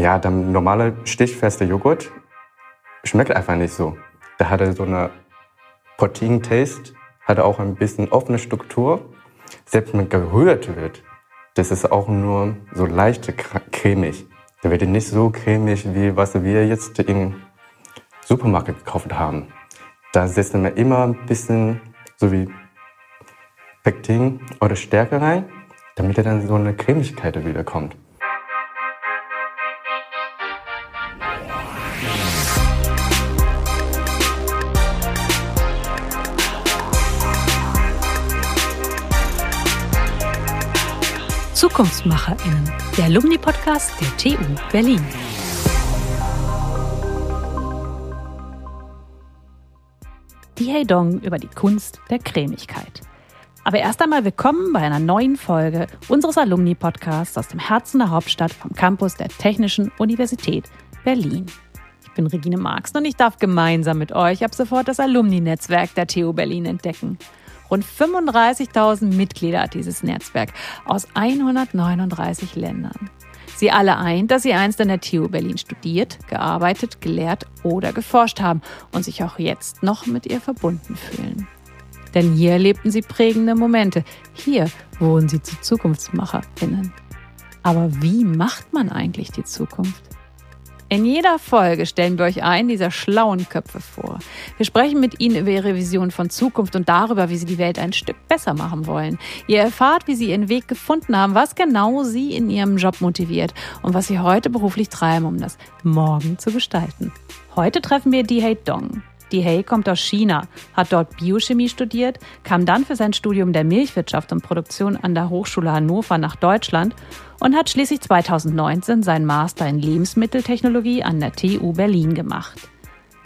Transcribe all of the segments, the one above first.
Ja, der normale stichfeste Joghurt schmeckt einfach nicht so. Der hatte so eine Protein-Taste, hatte auch ein bisschen offene Struktur. Selbst wenn gerührt wird, das ist auch nur so leicht cremig. Der wird nicht so cremig, wie was wir jetzt im Supermarkt gekauft haben. Da setzen wir immer ein bisschen so wie Pektin oder Stärke rein, damit er dann so eine Cremigkeit wiederkommt. ZukunftsmacherInnen, der Alumni-Podcast der TU Berlin. Die Heidong über die Kunst der Cremigkeit. Aber erst einmal willkommen bei einer neuen Folge unseres Alumni-Podcasts aus dem Herzen der Hauptstadt vom Campus der Technischen Universität Berlin. Ich bin Regine Marx und ich darf gemeinsam mit euch ab sofort das Alumni-Netzwerk der TU Berlin entdecken. Rund 35.000 Mitglieder hat dieses Netzwerk aus 139 Ländern. Sie alle eint, dass sie einst an der TU Berlin studiert, gearbeitet, gelehrt oder geforscht haben und sich auch jetzt noch mit ihr verbunden fühlen. Denn hier erlebten sie prägende Momente. Hier wurden sie zu ZukunftsmacherInnen. Aber wie macht man eigentlich die Zukunft? In jeder Folge stellen wir euch einen dieser schlauen Köpfe vor. Wir sprechen mit ihnen über ihre Vision von Zukunft und darüber, wie sie die Welt ein Stück besser machen wollen. Ihr erfahrt, wie sie ihren Weg gefunden haben, was genau sie in ihrem Job motiviert und was sie heute beruflich treiben, um das Morgen zu gestalten. Heute treffen wir Dihei Dong. Dihei kommt aus China, hat dort Biochemie studiert, kam dann für sein Studium der Milchwirtschaft und Produktion an der Hochschule Hannover nach Deutschland und hat schließlich 2019 seinen Master in Lebensmitteltechnologie an der TU Berlin gemacht.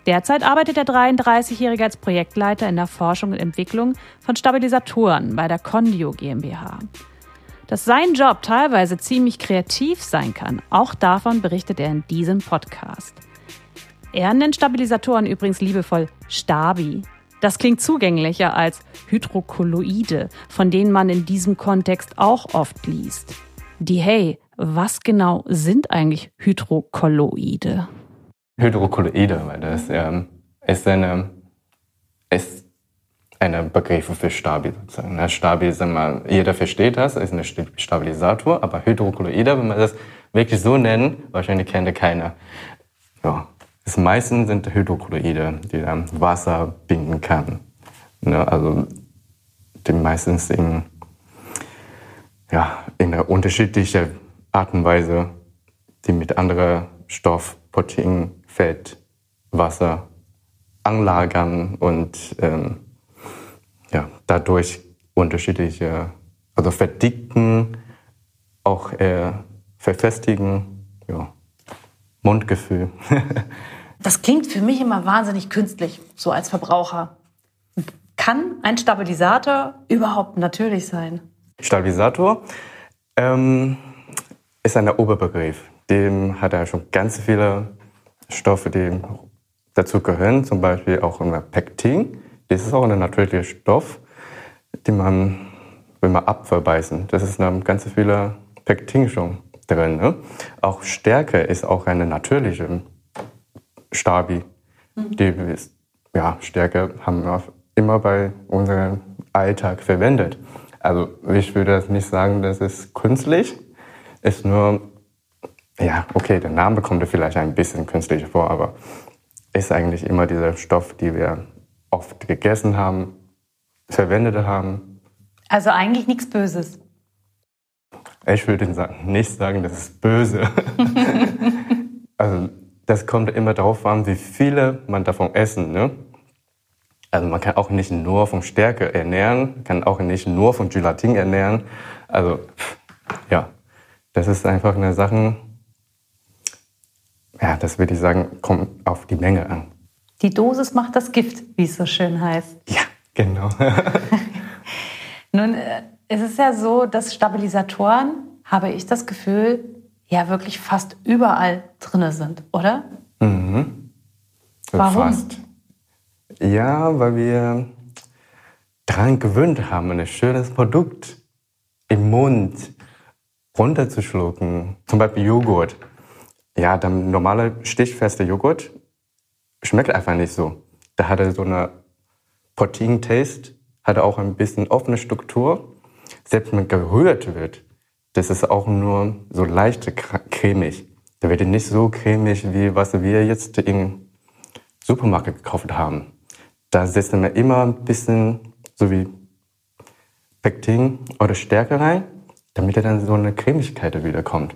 Derzeit arbeitet der 33-Jährige als Projektleiter in der Forschung und Entwicklung von Stabilisatoren bei der Condio GmbH. Dass sein Job teilweise ziemlich kreativ sein kann, auch davon berichtet er in diesem Podcast. Er nennt Stabilisatoren übrigens liebevoll Stabi. Das klingt zugänglicher als Hydrokolloide, von denen man in diesem Kontext auch oft liest die Hey, was genau sind eigentlich Hydrokolloide? Hydrokolloide, weil das ähm, ist eine ist ein Begriff für Stabi sozusagen. Stabi ist immer, jeder versteht das, ist ein Stabilisator, aber Hydrokolloide, wenn man das wirklich so nennt, wahrscheinlich kennt keiner. Ja, das meisten sind Hydrokolloide, die dann Wasser binden kann. Ne, also die meistens in ja, in einer unterschiedlichen Art und Weise, die mit anderen Stoff, Protein, Fett, Wasser anlagern und ähm, ja, dadurch unterschiedliche, also verdicken, auch äh, verfestigen, ja, Mundgefühl. das klingt für mich immer wahnsinnig künstlich, so als Verbraucher. Kann ein Stabilisator überhaupt natürlich sein? Stabilisator ähm, ist ein Oberbegriff. Dem hat er schon ganz viele Stoffe, die dazu gehören, zum Beispiel auch Pektin. Das ist auch ein natürlicher Stoff, den man, wenn man Apfel beißen, das ist ganz viele Pektin schon drin. Ne? Auch Stärke ist auch eine natürliche Stabi. Mhm. Die ja, Stärke haben wir immer bei unserem Alltag verwendet. Also ich würde das nicht sagen, das ist künstlich. Ist nur, ja, okay, der Name kommt vielleicht ein bisschen künstlich vor, aber ist eigentlich immer dieser Stoff, den wir oft gegessen haben, verwendet haben. Also eigentlich nichts Böses. Ich würde nicht sagen, das ist böse. also das kommt immer darauf an, wie viele man davon essen. Ne? Also man kann auch nicht nur von Stärke ernähren, kann auch nicht nur von Gelatin ernähren. Also ja, das ist einfach eine Sache, ja, das würde ich sagen, kommt auf die Menge an. Die Dosis macht das Gift, wie es so schön heißt. Ja, genau. Nun, äh, es ist ja so, dass Stabilisatoren, habe ich das Gefühl, ja wirklich fast überall drin sind, oder? Mhm. Warum? Fast. Ja, weil wir daran gewöhnt haben, ein schönes Produkt im Mund runterzuschlucken. Zum Beispiel Joghurt. ja, der normale stichfeste Joghurt schmeckt einfach nicht so. Da hat er so eine Protein-Taste, hat auch ein bisschen offene Struktur. Selbst wenn gerührt wird, das ist auch nur so leicht cremig. Da wird nicht so cremig, wie was wir jetzt im Supermarkt gekauft haben. Da setzen wir immer ein bisschen so wie Pektin oder Stärke rein, damit er dann so eine Cremigkeit wiederkommt.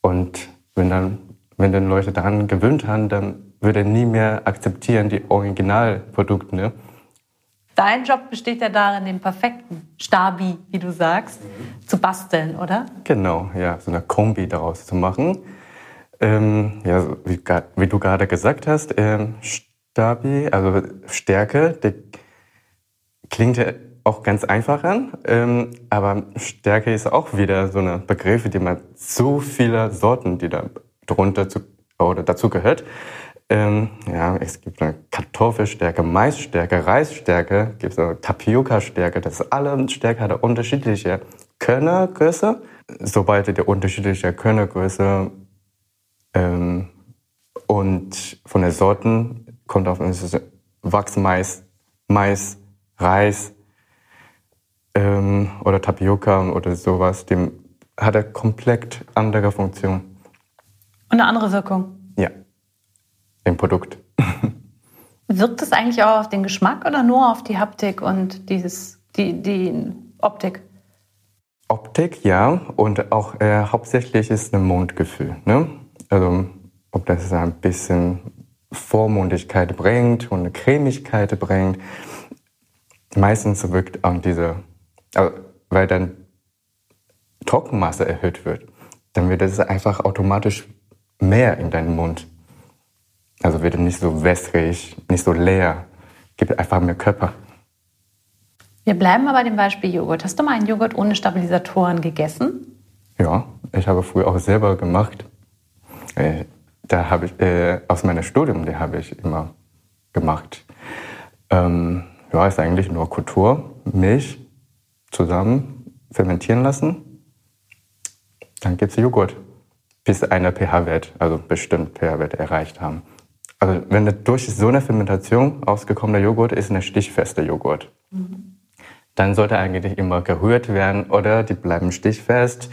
Und wenn dann, wenn dann Leute daran gewöhnt haben, dann würde er nie mehr akzeptieren die Originalprodukte. Ne? Dein Job besteht ja darin, den perfekten Stabi, wie du sagst, mhm. zu basteln, oder? Genau, ja, so eine Kombi daraus zu machen. Ähm, ja, wie, wie, du gerade gesagt hast, ähm, Stabi, also Stärke, die klingt ja auch ganz einfach an, ähm, aber Stärke ist auch wieder so ein Begriff, die man so viele Sorten, die da drunter zu, oder dazu gehört. Ähm, ja, es gibt eine Kartoffelstärke, Maisstärke, Reisstärke, gibt es Tapioca-Stärke. Das alle Stärke hat eine unterschiedliche Körnergröße. Sobald die unterschiedliche Körnergröße ähm, und von den Sorten kommt auf Wachsmais, Mais, Reis ähm, oder Tapioca oder sowas. Dem hat er komplett andere Funktion. Und eine andere Wirkung? Im Produkt. Wirkt es eigentlich auch auf den Geschmack oder nur auf die Haptik und dieses, die, die Optik? Optik, ja. Und auch äh, hauptsächlich ist ein Mundgefühl. Ne? Also ob das ein bisschen Vormundigkeit bringt und eine Cremigkeit bringt. Meistens wirkt an diese, also, weil dann Trockenmasse erhöht wird, dann wird es einfach automatisch mehr in deinen Mund. Also wird nicht so wässrig, nicht so leer, gibt einfach mehr Körper. Wir bleiben mal bei dem Beispiel Joghurt. Hast du mal einen Joghurt ohne Stabilisatoren gegessen? Ja, ich habe früher auch selber gemacht. Äh, da habe ich äh, aus meinem Studium, die habe ich immer gemacht. Ähm, ja, ist eigentlich nur Kultur, Milch zusammen fermentieren lassen. Dann gibt es Joghurt, bis einer pH-Wert, also bestimmt pH-Wert erreicht haben. Also wenn durch so eine Fermentation ausgekommener Joghurt ist eine stichfeste Joghurt. Mhm. Dann sollte eigentlich immer gerührt werden oder die bleiben stichfest.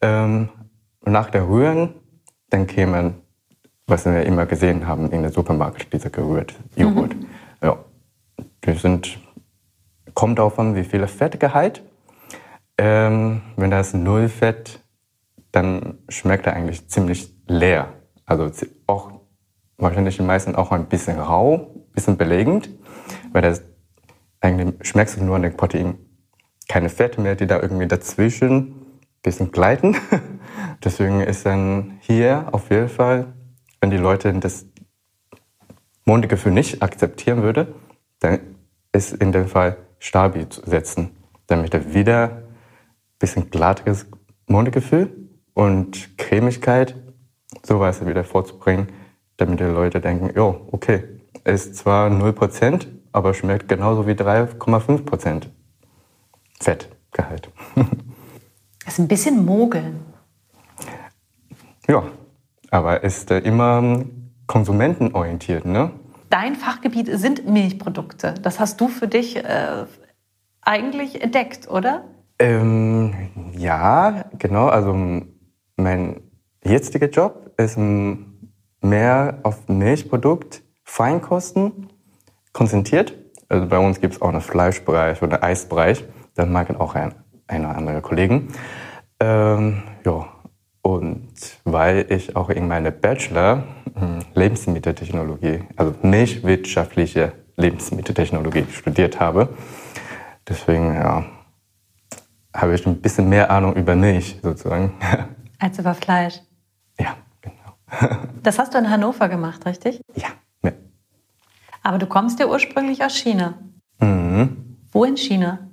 Ähm, nach der Rühren dann kämen, was wir immer gesehen haben in der Supermarkt, dieser gerührte Joghurt. Mhm. Ja, die sind, kommt darauf an, wie viel Fettgehalt. Ähm, wenn das null Fett, dann schmeckt er eigentlich ziemlich leer. Also auch wahrscheinlich die meisten auch ein bisschen rau, ein bisschen belegend, weil das eigentlich schmeckst du nur an den Protein. Keine Fette mehr, die da irgendwie dazwischen bisschen gleiten. Deswegen ist dann hier auf jeden Fall, wenn die Leute das Mondgefühl nicht akzeptieren würde, dann ist in dem Fall Stabi zu setzen, damit er wieder ein bisschen glatteres Mondgefühl und Cremigkeit, sowas wieder vorzubringen, damit die Leute denken, jo, okay, ist zwar 0%, aber schmeckt genauso wie 3,5% Fettgehalt. Das ist ein bisschen Mogeln. Ja, aber ist äh, immer konsumentenorientiert, ne? Dein Fachgebiet sind Milchprodukte. Das hast du für dich äh, eigentlich entdeckt, oder? Ähm, ja, genau. Also mein jetziger Job ist mehr auf Milchprodukt, Feinkosten konzentriert. Also bei uns gibt es auch einen Fleischbereich oder einen Eisbereich. Da mag auch ein ein oder andere Kollegen. Ähm, ja, und weil ich auch in meiner Bachelor hm, Lebensmitteltechnologie, also milchwirtschaftliche Lebensmitteltechnologie studiert habe, deswegen ja, habe ich ein bisschen mehr Ahnung über Milch sozusagen. Als über Fleisch. Ja. Das hast du in Hannover gemacht, richtig? Ja. ja. Aber du kommst ja ursprünglich aus China. Mhm. Wo in China?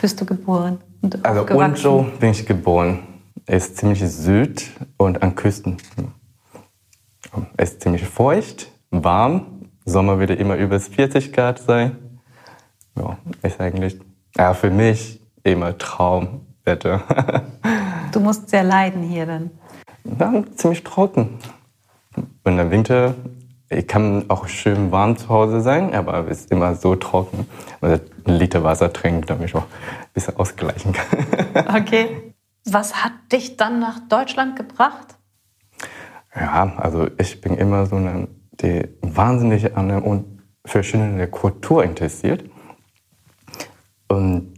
bist du geboren? Und also Unzhou bin ich geboren. Es ist ziemlich süd und an Küsten. Es ist ziemlich feucht, warm. Sommer wird immer über 40 Grad sein. Ja, ist eigentlich ja, für mich immer Traumwetter. du musst sehr leiden hier dann. Ja, ziemlich trocken. Und im Winter ich kann auch schön warm zu Hause sein, aber es ist immer so trocken. Ich einen Liter Wasser trinke, damit ich auch ein bisschen ausgleichen kann. Okay. Was hat dich dann nach Deutschland gebracht? Ja, also ich bin immer so eine, die wahnsinnig an der verschiedene Kultur interessiert. Und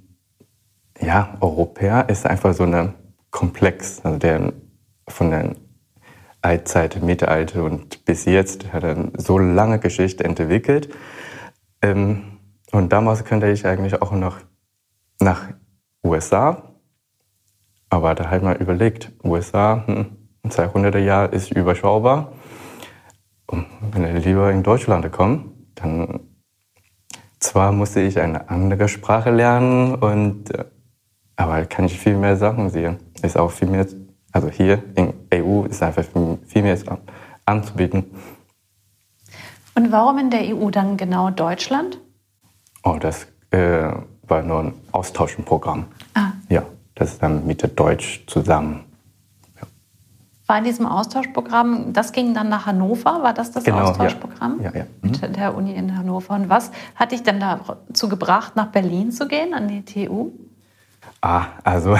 ja, Europäer ist einfach so eine Komplex, also der von der Eitzeit, Mittelalter und bis jetzt hat er so lange Geschichte entwickelt. Ähm, und damals könnte ich eigentlich auch noch nach USA. Aber da halt mal überlegt, USA, hm, 200er Jahre ist überschaubar. Und wenn ich lieber in Deutschland komme, dann zwar musste ich eine andere Sprache lernen, und, äh, aber kann ich viel mehr Sachen sehen. Ist auch viel mehr also hier in EU ist einfach viel mehr anzubieten. Und warum in der EU dann genau Deutschland? Oh, das äh, war nur ein Austauschprogramm. Ah. Ja, das ist dann mit der Deutsch zusammen. Ja. War in diesem Austauschprogramm, das ging dann nach Hannover, war das das genau, Austauschprogramm? Ja, ja, ja. Mhm. Mit der Uni in Hannover. Und was hat dich denn dazu gebracht, nach Berlin zu gehen, an die TU? Ah, also,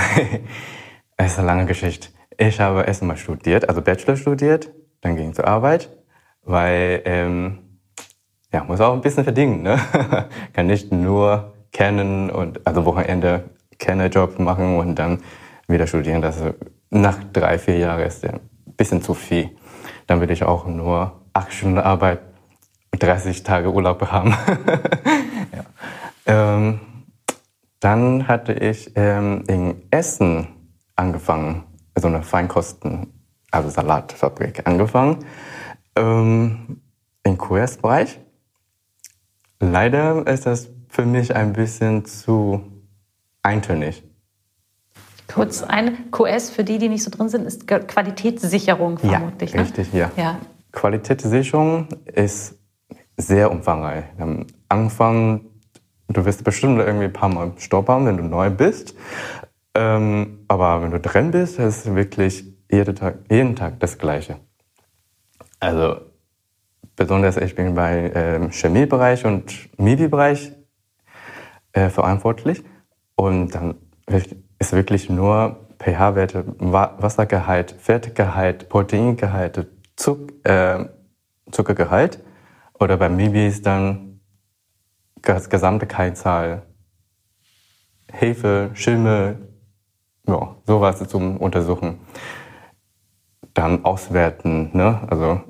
es ist eine lange Geschichte. Ich habe erst mal studiert, also Bachelor studiert, dann ging zur Arbeit, weil ähm, ja muss auch ein bisschen verdienen, ne? kann nicht nur kennen und also Wochenende Kennerjob machen und dann wieder studieren. Das nach drei vier Jahren ist ein bisschen zu viel. Dann will ich auch nur acht Stunden Arbeit, 30 Tage Urlaub haben. ja. ähm, dann hatte ich ähm, in Essen angefangen so eine Feinkosten, also Salatfabrik angefangen. Ähm, Im QS-Bereich. Leider ist das für mich ein bisschen zu eintönig. Kurz ein QS für die, die nicht so drin sind, ist Qualitätssicherung vermutlich. Ja, ne? richtig, ja. ja. Qualitätssicherung ist sehr umfangreich. Am Anfang, du wirst bestimmt irgendwie ein paar Mal stoppern, wenn du neu bist. Ähm, aber wenn du drin bist, ist es wirklich jeden Tag, jeden Tag das Gleiche. Also besonders ich bin bei ähm, Chemiebereich und MIBI-Bereich äh, verantwortlich und dann ist wirklich nur pH-Werte, Wassergehalt, Fettgehalt, Proteingehalt, Zuck, äh, Zuckergehalt oder bei MIBI ist dann das gesamte Keimzahl, Hefe, Schimmel, ja, sowas zum Untersuchen. Dann auswerten, ne? also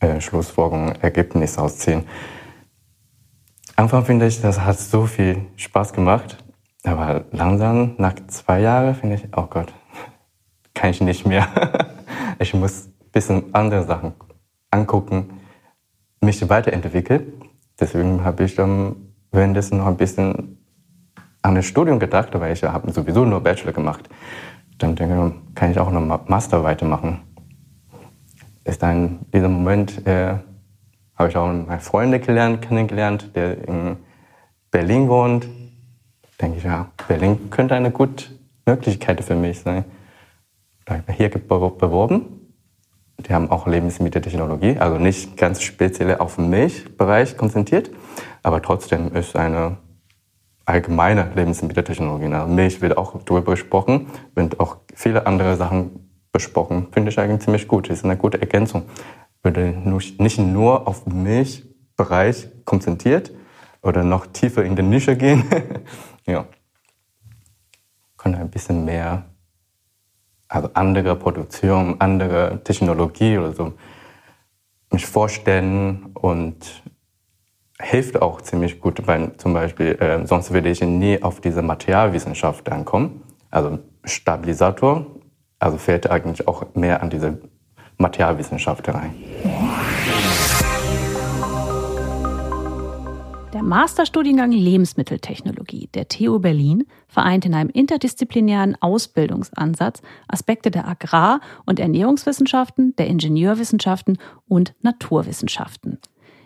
äh, Schlussfolgerungen, Ergebnisse ausziehen. Anfang finde ich, das hat so viel Spaß gemacht. Aber langsam, nach zwei Jahren, finde ich, oh Gott, kann ich nicht mehr. ich muss ein bisschen andere Sachen angucken, mich weiterentwickeln. Deswegen habe ich dann währenddessen noch ein bisschen an das Studium gedacht, weil ich habe sowieso nur Bachelor gemacht. Dann denke ich, kann ich auch noch Master weitermachen. Ist dann dieser Moment, äh, habe ich auch meine Freunde gelernt, kennengelernt, der in Berlin wohnt. Denke ich, ja, Berlin könnte eine gute Möglichkeit für mich sein. Da habe ich mich hier beworben. Die haben auch Lebensmitteltechnologie, also nicht ganz speziell auf den Milchbereich konzentriert, aber trotzdem ist eine allgemeine Lebensmitteltechnologien. Also Milch wird auch darüber gesprochen, wird auch viele andere Sachen besprochen. Finde ich eigentlich ziemlich gut. Ist eine gute Ergänzung. Würde nicht nur auf Milchbereich konzentriert oder noch tiefer in die Nische gehen. ja. Kann ein bisschen mehr, also andere Produktion, andere Technologie oder so mich vorstellen und hilft auch ziemlich gut, weil zum Beispiel, äh, sonst würde ich nie auf diese Materialwissenschaft ankommen. Also Stabilisator, also fällt eigentlich auch mehr an diese Materialwissenschaft rein. Der Masterstudiengang Lebensmitteltechnologie der TU Berlin vereint in einem interdisziplinären Ausbildungsansatz Aspekte der Agrar- und Ernährungswissenschaften, der Ingenieurwissenschaften und Naturwissenschaften.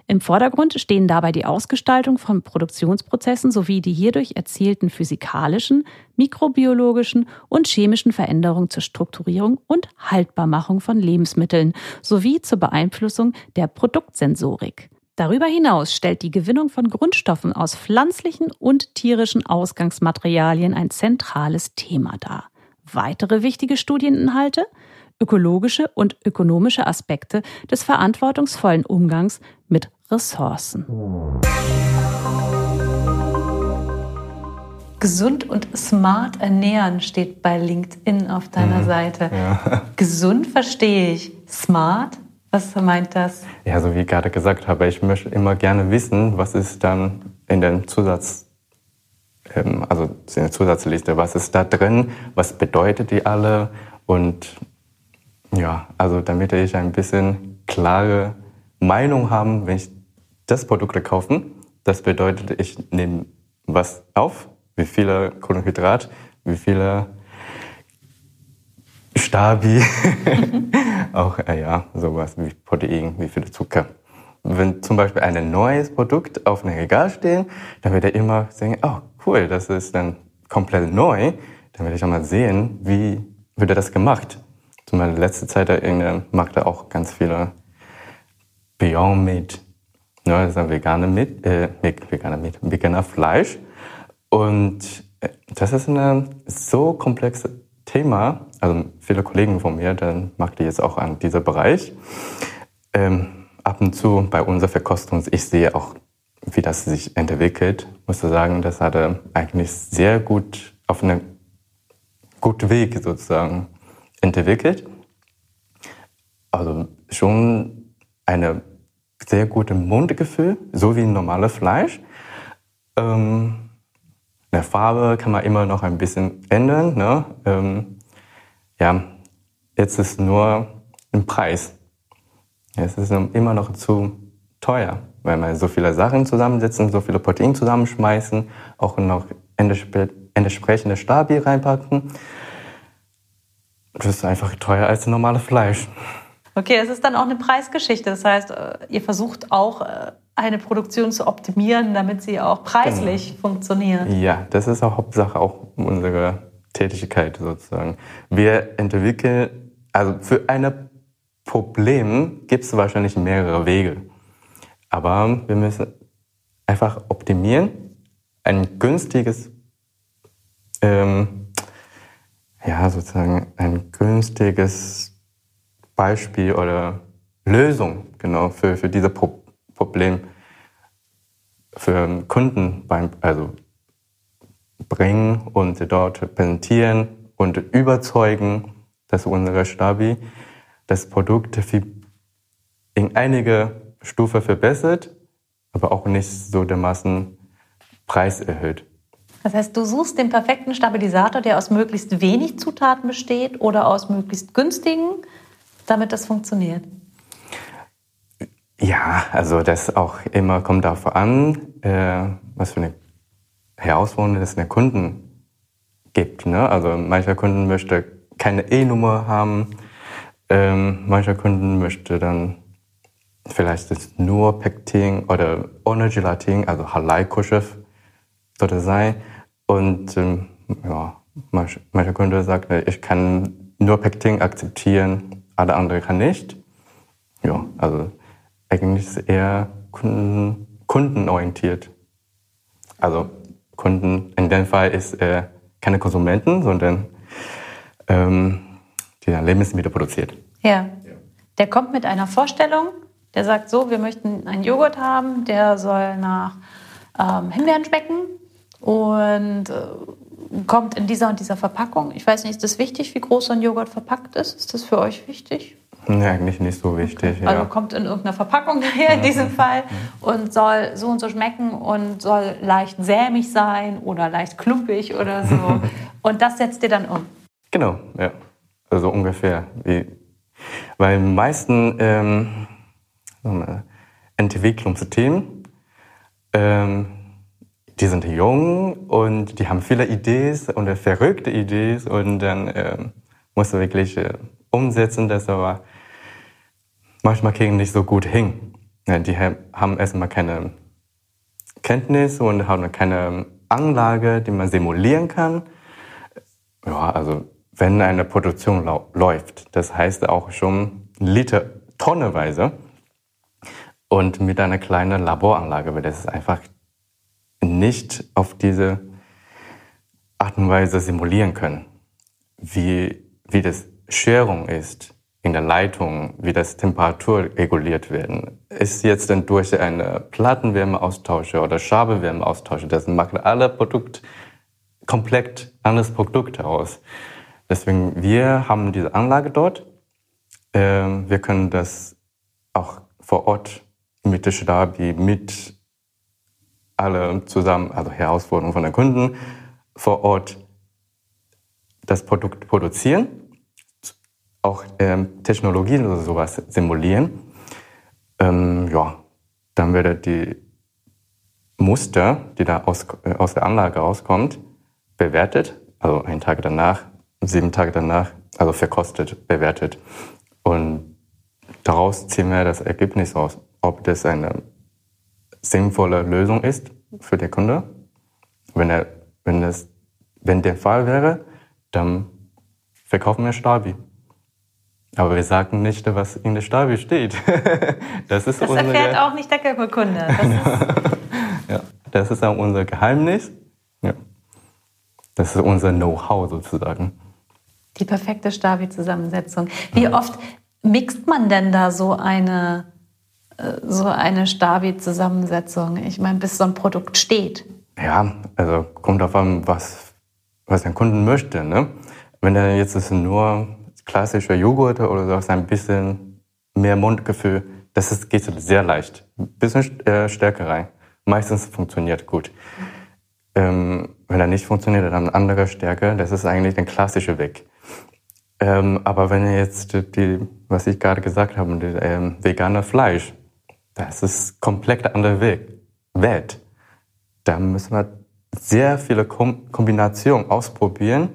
Im Vordergrund stehen dabei die Ausgestaltung von Produktionsprozessen sowie die hierdurch erzielten physikalischen, mikrobiologischen und chemischen Veränderungen zur Strukturierung und Haltbarmachung von Lebensmitteln sowie zur Beeinflussung der Produktsensorik. Darüber hinaus stellt die Gewinnung von Grundstoffen aus pflanzlichen und tierischen Ausgangsmaterialien ein zentrales Thema dar. Weitere wichtige Studieninhalte ökologische und ökonomische Aspekte des verantwortungsvollen Umgangs mit Ressourcen. Gesund und smart ernähren steht bei LinkedIn auf deiner mhm. Seite. Ja. Gesund verstehe ich. Smart? Was meint das? Ja, so wie ich gerade gesagt habe, ich möchte immer gerne wissen, was ist dann in den Zusatz, ähm, also in der Zusatzliste, was ist da drin, was bedeutet die alle und ja, also damit ich ein bisschen klare Meinung haben, wenn ich das Produkt kaufe, das bedeutet, ich nehme was auf, wie viele Kohlenhydrat, wie viele Stabi, auch äh, ja, sowas wie Protein, wie viel Zucker. Wenn zum Beispiel ein neues Produkt auf einem Regal steht, dann wird er immer sagen, oh cool, das ist dann komplett neu. Dann werde ich auch mal sehen, wie wird das gemacht. Zum Beispiel letzte Zeit er macht er auch ganz viele Beyond Meat. Ne, das ist ein veganer Meat, äh, veganer Meat, veganer Fleisch. Und äh, das ist ein so komplexes Thema. Also viele Kollegen von mir, dann macht die jetzt auch an dieser Bereich. Ähm, ab und zu bei unserer Verkostung, ich sehe auch, wie das sich entwickelt. Ich muss sagen, das hat er eigentlich sehr gut auf einem guten Weg sozusagen entwickelt. Also schon eine sehr gute Mundgefühl, so wie normales Fleisch. Ähm, eine Farbe kann man immer noch ein bisschen ändern. Ne? Ähm, ja, jetzt ist nur ein Preis. Es ist immer noch zu teuer, weil man so viele Sachen zusammensetzen, so viele Proteine zusammenschmeißen, auch noch entsprechende Stabi reinpacken. Das ist einfach teuer als normales Fleisch. Okay, es ist dann auch eine Preisgeschichte. Das heißt, äh, ihr versucht auch äh, eine Produktion zu optimieren, damit sie auch preislich genau. funktioniert. Ja, das ist auch Hauptsache auch unsere Tätigkeit sozusagen. Wir entwickeln, also für ein Problem gibt es wahrscheinlich mehrere Wege. Aber wir müssen einfach optimieren, ein günstiges ähm, ja, sozusagen ein günstiges Beispiel oder Lösung genau für, für dieses Pro Problem für Kunden beim, also bringen und dort präsentieren und überzeugen, dass unsere Stabi das Produkt in einige Stufe verbessert, aber auch nicht so dermaßen Preis erhöht. Das heißt, du suchst den perfekten Stabilisator, der aus möglichst wenig Zutaten besteht oder aus möglichst günstigen, damit das funktioniert. Ja, also das auch immer kommt darauf an, äh, was für eine Herausforderung es der Kunden gibt. Ne? Also mancher Kunden möchte keine E-Nummer haben, ähm, mancher Kunden möchte dann vielleicht nur Pektin oder ohne Gelatin, also Halal-Kuschef sollte sein. Und ähm, ja, mancher manche Kunde sagt, ich kann nur Pektin akzeptieren, alle anderen kann nicht. Ja, also eigentlich ist es eher Kunden, kundenorientiert. Also Kunden in dem Fall ist äh, keine Konsumenten, sondern ähm, die dann Lebensmittel produziert. Ja. Der kommt mit einer Vorstellung, der sagt so, wir möchten einen Joghurt haben, der soll nach ähm, Himbeeren schmecken und äh, kommt in dieser und dieser Verpackung. Ich weiß nicht, ist das wichtig, wie groß so ein Joghurt verpackt ist? Ist das für euch wichtig? Nee, eigentlich nicht so wichtig. Okay. Also kommt in irgendeiner Verpackung daher in diesem Fall und soll so und so schmecken und soll leicht sämig sein oder leicht klumpig oder so. und das setzt ihr dann um. Genau, ja. Also ungefähr. Wie, weil meisten ähm, Entwicklungsthemen ähm, die sind jung und die haben viele Ideen und verrückte Ideen und dann äh, musst du wirklich äh, umsetzen, das aber manchmal kriegen nicht so gut hin. Ja, die haben erstmal keine Kenntnis und haben keine Anlage, die man simulieren kann. Ja, also wenn eine Produktion läuft, das heißt auch schon Liter, tonneweise. Und mit einer kleinen Laboranlage, weil das ist einfach nicht auf diese Art und Weise simulieren können, wie, wie das Scherung ist in der Leitung, wie das Temperatur reguliert werden. Ist jetzt dann durch eine Plattenwärmeaustausche oder Schabewärmeaustausche, das macht alle Produkt komplett anderes Produkt aus. Deswegen, wir haben diese Anlage dort. Ähm, wir können das auch vor Ort mit der Stabi, mit alle zusammen, also Herausforderungen von den Kunden, vor Ort das Produkt produzieren, auch ähm, Technologien oder sowas simulieren. Ähm, ja, dann wird die Muster, die da aus, äh, aus der Anlage rauskommt, bewertet, also einen Tag danach, sieben Tage danach, also verkostet, bewertet. Und daraus ziehen wir das Ergebnis aus, ob das eine sinnvolle Lösung ist für den Kunde. Wenn, er, wenn, das, wenn der Fall wäre, dann verkaufen wir Stabi. Aber wir sagen nicht, was in der Stabi steht. das ist das unsere, erfährt auch nicht der Kunde. Das ist, ja, das ist auch unser Geheimnis. Ja. Das ist unser Know-how sozusagen. Die perfekte Stabi-Zusammensetzung. Wie oft mixt man denn da so eine so eine Stabi-Zusammensetzung? Ich meine, bis so ein Produkt steht. Ja, also kommt auf an, was, was der Kunden möchte. Ne? Wenn er jetzt ist nur klassischer Joghurt oder so, ein bisschen mehr Mundgefühl, das ist, geht sehr leicht. Ein bisschen äh, Stärke rein. Meistens funktioniert gut. Ähm, wenn er nicht funktioniert, dann andere Stärke. Das ist eigentlich der klassische Weg. Ähm, aber wenn er jetzt die, was ich gerade gesagt habe, die, ähm, vegane Fleisch, das ist komplett anderer Weg, Welt. Da müssen wir sehr viele Kom Kombinationen ausprobieren,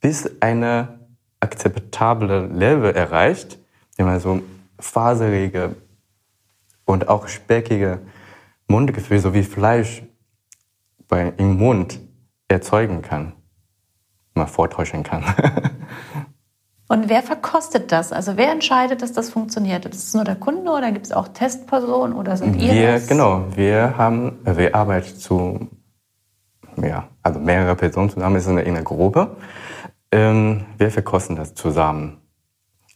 bis eine akzeptable Level erreicht, die man so faserige und auch speckige Mundgefühle sowie Fleisch bei, im Mund erzeugen kann, mal vortäuschen kann. Und wer verkostet das? Also wer entscheidet, dass das funktioniert? Ist es nur der Kunde oder gibt es auch Testpersonen oder sind ihr wir, das? Genau, wir haben, wir arbeiten zu, ja, also mehrere Personen zusammen, sind in einer Gruppe. Ähm, wir verkosten das zusammen.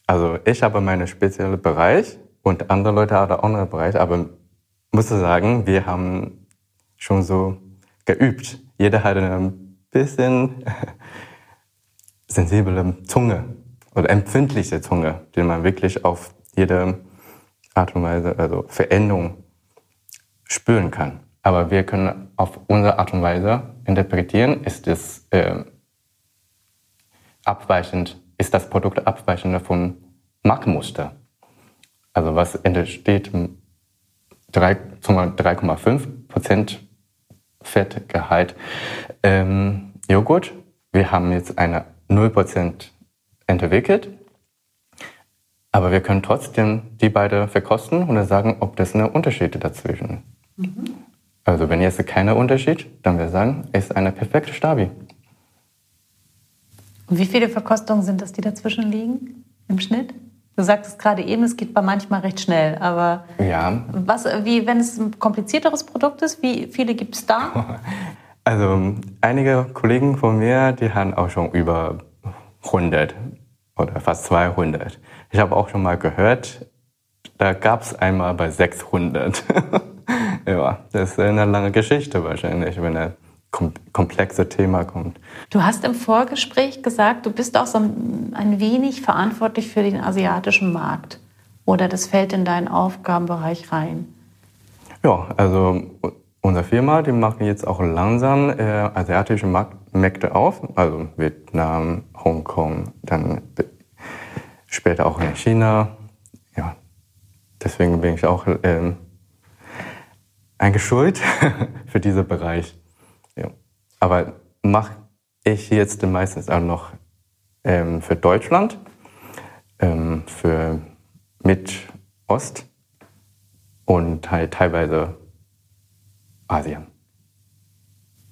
Also ich habe meinen speziellen Bereich und andere Leute haben auch einen Bereich, aber muss sagen, wir haben schon so geübt. Jeder hat eine bisschen sensible Zunge oder empfindliche Zunge, die man wirklich auf jede Art und Weise, also Veränderung spüren kann. Aber wir können auf unsere Art und Weise interpretieren, ist es äh, abweichend, ist das Produkt abweichend vom Marktmuster. Also was entsteht 3,5 Prozent Fettgehalt ähm, Joghurt. Wir haben jetzt eine 0 Prozent entwickelt. Aber wir können trotzdem die beiden verkosten und dann sagen, ob das eine Unterschiede dazwischen. Mhm. Also wenn jetzt keiner Unterschied, dann wir sagen, es ist eine perfekte Stabi. Und wie viele Verkostungen sind das, die dazwischen liegen im Schnitt? Du sagtest gerade eben, es geht bei manchmal recht schnell, aber ja. was, wie, wenn es ein komplizierteres Produkt ist, wie viele gibt es da? Also einige Kollegen von mir, die haben auch schon über 100 oder fast 200. Ich habe auch schon mal gehört, da gab es einmal bei 600. ja, das ist eine lange Geschichte wahrscheinlich, wenn ein komplexes Thema kommt. Du hast im Vorgespräch gesagt, du bist auch so ein wenig verantwortlich für den asiatischen Markt. Oder das fällt in deinen Aufgabenbereich rein? Ja, also Unsere Firma, die machen jetzt auch langsam äh, asiatische Märkte auf, also Vietnam, Hongkong, dann später auch in China. Ja, deswegen bin ich auch ähm, eingeschult für diesen Bereich. Ja. Aber mache ich jetzt meistens auch noch ähm, für Deutschland, ähm, für Mit-Ost und halt teilweise Asien.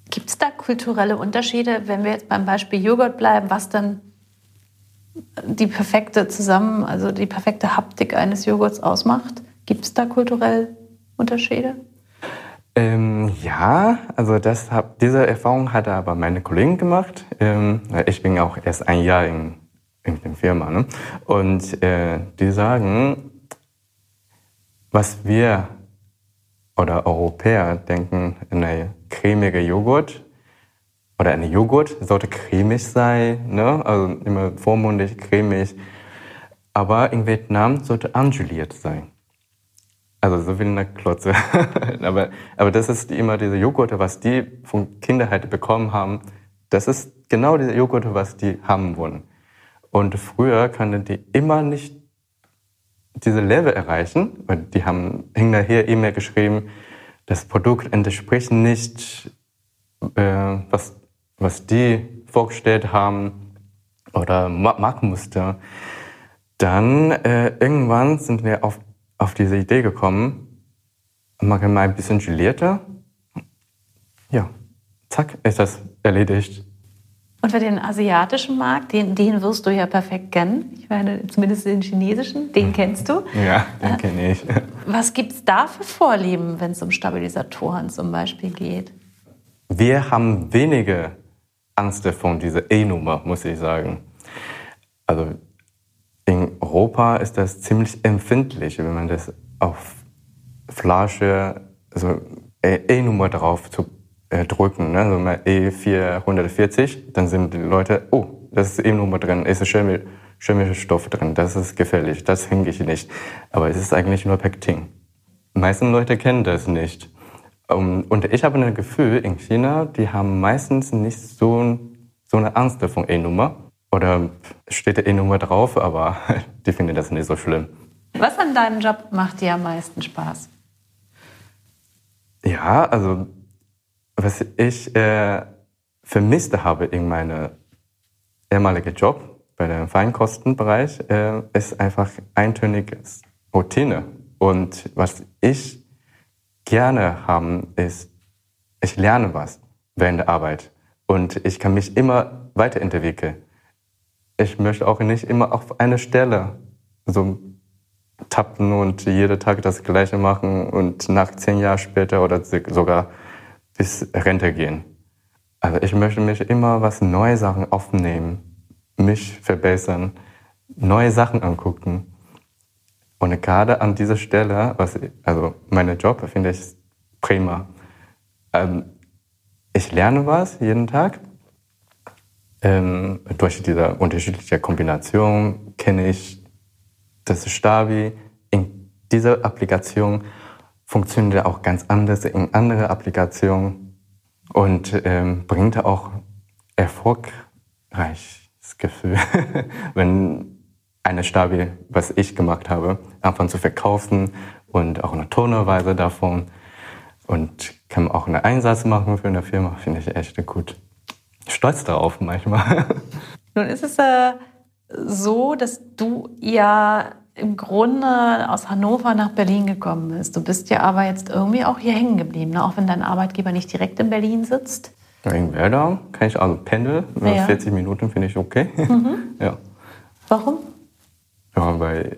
Gibt es da kulturelle Unterschiede, wenn wir jetzt beim Beispiel Joghurt bleiben, was dann die perfekte zusammen, also die perfekte Haptik eines Joghurts ausmacht? Gibt es da kulturell Unterschiede? Ähm, ja, also das hab, diese Erfahrung hatte aber meine Kollegin gemacht. Ähm, ich bin auch erst ein Jahr in, in der Firma. Ne? Und äh, die sagen, was wir oder Europäer denken, eine cremige Joghurt oder eine Joghurt sollte cremig sein, ne? also immer vormundig, cremig. Aber in Vietnam sollte anjuliert sein. Also so wie eine Klotze. aber, aber das ist immer diese Joghurt, was die von Kindheit bekommen haben. Das ist genau diese Joghurt, was die haben wollen. Und früher konnten die immer nicht diese Level erreichen. Und die haben hinterher E-Mail geschrieben, das Produkt entspricht nicht, äh, was, was die vorgestellt haben oder Markenmuster. Dann äh, irgendwann sind wir auf auf diese Idee gekommen, machen mal ein bisschen gelierter. Ja, zack, ist das erledigt. Und für den asiatischen Markt, den, den wirst du ja perfekt kennen. Ich meine, zumindest den chinesischen, den kennst du. Ja, den kenne ich. Was gibt es da für Vorlieben, wenn es um Stabilisatoren zum Beispiel geht? Wir haben wenige Angst vor dieser E-Nummer, muss ich sagen. Also in Europa ist das ziemlich empfindlich, wenn man das auf Flasche, also E-Nummer drauf zu äh, drücken, ne? also mal E440, dann sind die Leute, oh, das ist E-Nummer drin, ist ein chemischer Stoff drin, das ist gefährlich, das hänge ich nicht. Aber es ist eigentlich nur Pektin. Die meisten Leute kennen das nicht. Und ich habe ein Gefühl, in China, die haben meistens nicht so, so eine Angst vor E-Nummer. Oder steht der E-Nummer drauf, aber die finden das nicht so schlimm. Was an deinem Job macht dir am meisten Spaß? Ja, also was ich äh, vermisst habe in meinem ehemaligen Job bei dem Feinkostenbereich, äh, ist einfach eintöniges Routine. Und was ich gerne haben, ist, ich lerne was während der Arbeit. Und ich kann mich immer weiterentwickeln ich möchte auch nicht immer auf eine Stelle so tappen und jeden Tag das Gleiche machen und nach zehn Jahren später oder sogar bis Rente gehen. Also ich möchte mich immer was neue Sachen aufnehmen, mich verbessern, neue Sachen angucken. Und gerade an dieser Stelle, was, also meine Job finde ich prima. Ähm, ich lerne was jeden Tag ähm, durch diese unterschiedliche Kombination kenne ich das Stabi. In dieser Applikation funktioniert auch ganz anders in andere Applikationen und ähm, bringt auch erfolgreiches Gefühl, wenn eine Stabi, was ich gemacht habe, anfangen zu verkaufen und auch eine Tonerweise davon und kann auch einen Einsatz machen für eine Firma, finde ich echt gut stolz darauf manchmal. Nun ist es äh, so, dass du ja im Grunde aus Hannover nach Berlin gekommen bist. Du bist ja aber jetzt irgendwie auch hier hängen geblieben, ne? auch wenn dein Arbeitgeber nicht direkt in Berlin sitzt. In Werder kann ich also pendeln. Ja. 40 Minuten finde ich okay. Mhm. ja. Warum? Ja, weil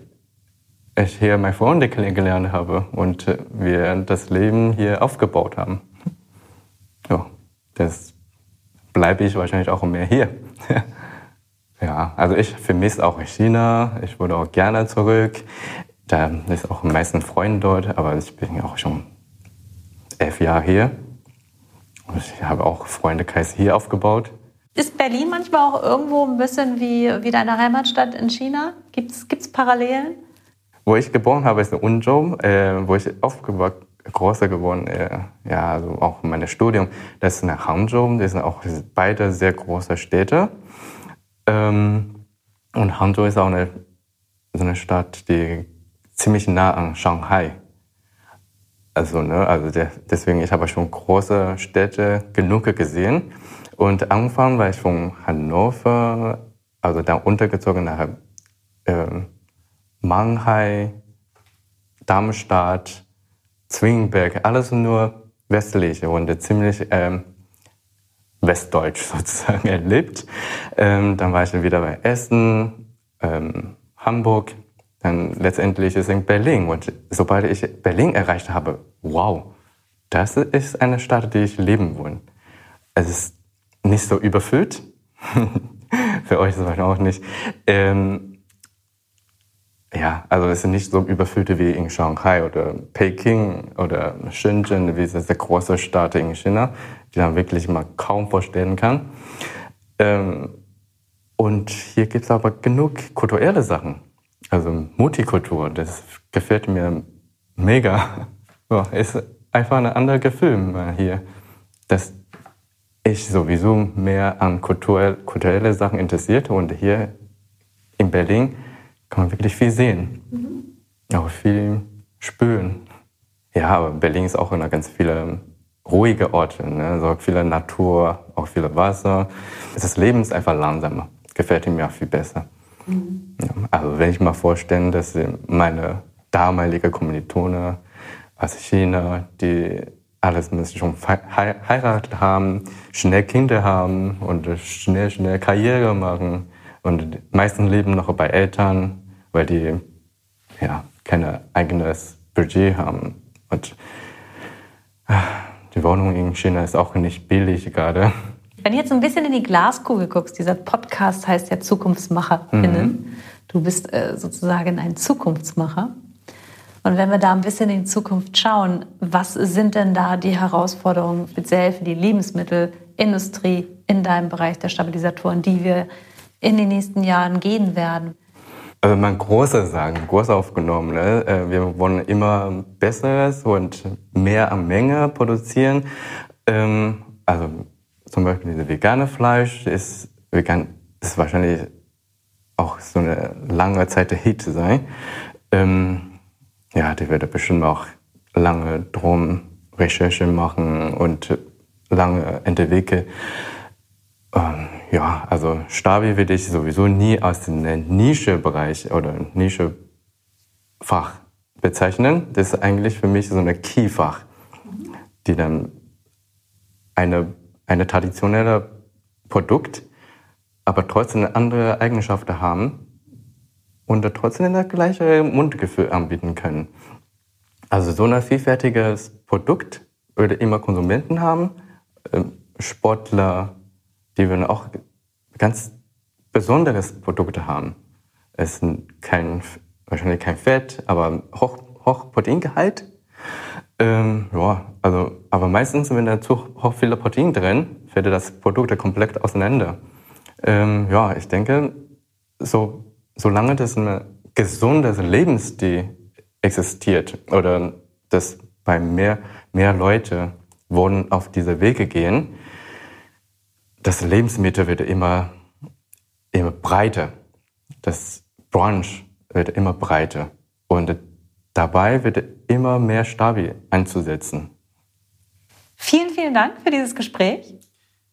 ich hier meine Freunde kennengelernt habe und wir das Leben hier aufgebaut haben. Ja, das bleibe ich wahrscheinlich auch mehr hier. ja, also ich vermisse auch China. Ich würde auch gerne zurück. Da ist auch am meisten Freunde dort, aber ich bin auch schon elf Jahre hier. Ich habe auch Freundekreis hier aufgebaut. Ist Berlin manchmal auch irgendwo ein bisschen wie, wie deine Heimatstadt in China? Gibt es Parallelen? Wo ich geboren habe, ist Unzhou, äh, wo ich aufgewachsen größer geworden, äh, ja, also auch mein Studium. Das ist nach Hangzhou, das sind auch beide sehr große Städte. Ähm, und Hangzhou ist auch eine, so eine Stadt, die ziemlich nah an Shanghai. Also, ne, also der, deswegen, ich habe schon große Städte genug gesehen. Und angefangen war ich von Hannover, also dann untergezogen nach äh, Mannheim, Darmstadt, Zwingenberg, alles nur westlich und ziemlich ähm, westdeutsch sozusagen erlebt. Ähm, dann war ich dann wieder bei Essen, ähm, Hamburg, dann letztendlich ist in Berlin. Und sobald ich Berlin erreicht habe, wow, das ist eine Stadt, die ich leben will. Es ist nicht so überfüllt. Für euch ist es auch nicht. Ähm, ja, also es sind nicht so überfüllte wie in Shanghai oder Peking oder Shenzhen, wie diese große Stadt in China, die man wirklich mal kaum vorstellen kann. Ähm, und hier gibt es aber genug kulturelle Sachen. Also Multikultur, das gefällt mir mega. Ja, ist einfach ein anderes Gefühl hier, dass ich sowieso mehr an kulturell, kulturelle Sachen interessiert und hier in Berlin kann man wirklich viel sehen. Mhm. Auch viel spüren. Ja, aber Berlin ist auch eine ganz viele ruhige Orte, ne? also viele Natur, auch viele Wasser. Das Leben ist einfach langsamer. Gefällt mir auch viel besser. Mhm. Ja, also wenn ich mal vorstelle, dass meine damalige Kommilitone aus China, die alles müssen schon heiratet haben, schnell Kinder haben und schnell, schnell Karriere machen. Und die meisten leben noch bei Eltern, weil die ja kein eigenes Budget haben. Und ah, die Wohnung in China ist auch nicht billig gerade. Wenn du jetzt ein bisschen in die Glaskugel guckst, dieser Podcast heißt ja ZukunftsmacherInnen. Mhm. Du bist äh, sozusagen ein Zukunftsmacher. Und wenn wir da ein bisschen in die Zukunft schauen, was sind denn da die Herausforderungen speziell für die Lebensmittelindustrie in deinem Bereich der Stabilisatoren, die wir in den nächsten Jahren gehen werden? Also man große sagen, groß aufgenommen. Ne? Äh, wir wollen immer Besseres und mehr an Menge produzieren. Ähm, also zum Beispiel diese vegane Fleisch ist vegan, ist wahrscheinlich auch so eine lange Zeit der Hit sein. Ähm, ja, die werde bestimmt auch lange drum Recherche machen und lange entwickeln. Ähm, ja, also Stabi würde ich sowieso nie aus dem Nischebereich oder Nischefach bezeichnen. Das ist eigentlich für mich so eine Keyfach, die dann eine, eine traditionelle Produkt, aber trotzdem andere Eigenschaften haben und trotzdem das gleiche Mundgefühl anbieten können. Also so ein vielfältiges Produkt würde immer Konsumenten haben, ähm, Sportler, die würden auch ganz besonderes Produkte haben. Es ist kein, wahrscheinlich kein Fett, aber hoch, hoch Proteingehalt. Ähm, ja, also, aber meistens, wenn da zu viele Protein drin, fällt das Produkt komplett auseinander. Ähm, ja, ich denke, so solange das ein gesundes Lebensstil existiert oder dass bei mehr, mehr Leute wollen auf diese Wege gehen, das Lebensmittel wird immer, immer breiter. Das Branche wird immer breiter. Und dabei wird immer mehr stabil einzusetzen. Vielen, vielen Dank für dieses Gespräch.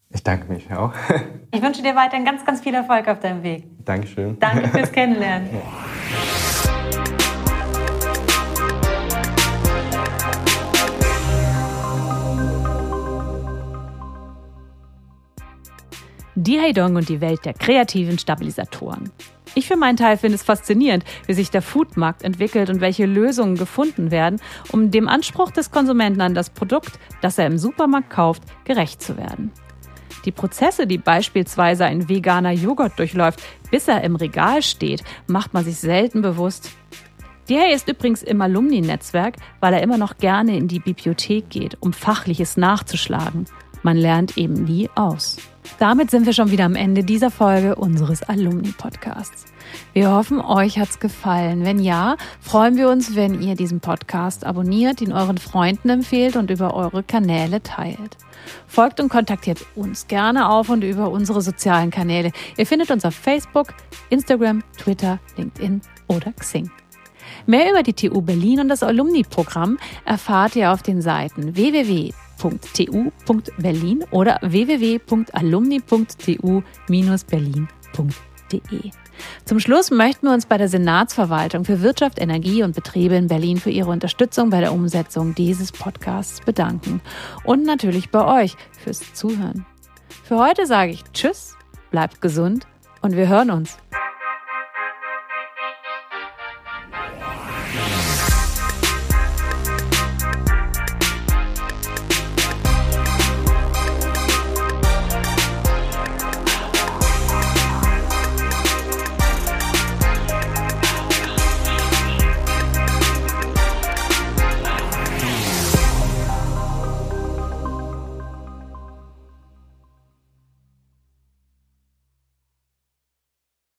Ich danke mich auch. Ich wünsche dir weiterhin ganz, ganz viel Erfolg auf deinem Weg. Dankeschön. Danke fürs Kennenlernen. Die Heidong und die Welt der kreativen Stabilisatoren. Ich für meinen Teil finde es faszinierend, wie sich der Foodmarkt entwickelt und welche Lösungen gefunden werden, um dem Anspruch des Konsumenten an das Produkt, das er im Supermarkt kauft, gerecht zu werden. Die Prozesse, die beispielsweise ein veganer Joghurt durchläuft, bis er im Regal steht, macht man sich selten bewusst. DHA ist übrigens im Alumni-Netzwerk, weil er immer noch gerne in die Bibliothek geht, um Fachliches nachzuschlagen. Man lernt eben nie aus. Damit sind wir schon wieder am Ende dieser Folge unseres Alumni-Podcasts. Wir hoffen, euch hat's gefallen. Wenn ja, freuen wir uns, wenn ihr diesen Podcast abonniert, ihn euren Freunden empfehlt und über eure Kanäle teilt. Folgt und kontaktiert uns gerne auf und über unsere sozialen Kanäle. Ihr findet uns auf Facebook, Instagram, Twitter, LinkedIn oder Xing. Mehr über die TU Berlin und das Alumni-Programm erfahrt ihr auf den Seiten www.tu.berlin oder www.alumni.tu-berlin.de. Zum Schluss möchten wir uns bei der Senatsverwaltung für Wirtschaft, Energie und Betriebe in Berlin für ihre Unterstützung bei der Umsetzung dieses Podcasts bedanken. Und natürlich bei euch fürs Zuhören. Für heute sage ich Tschüss, bleibt gesund und wir hören uns.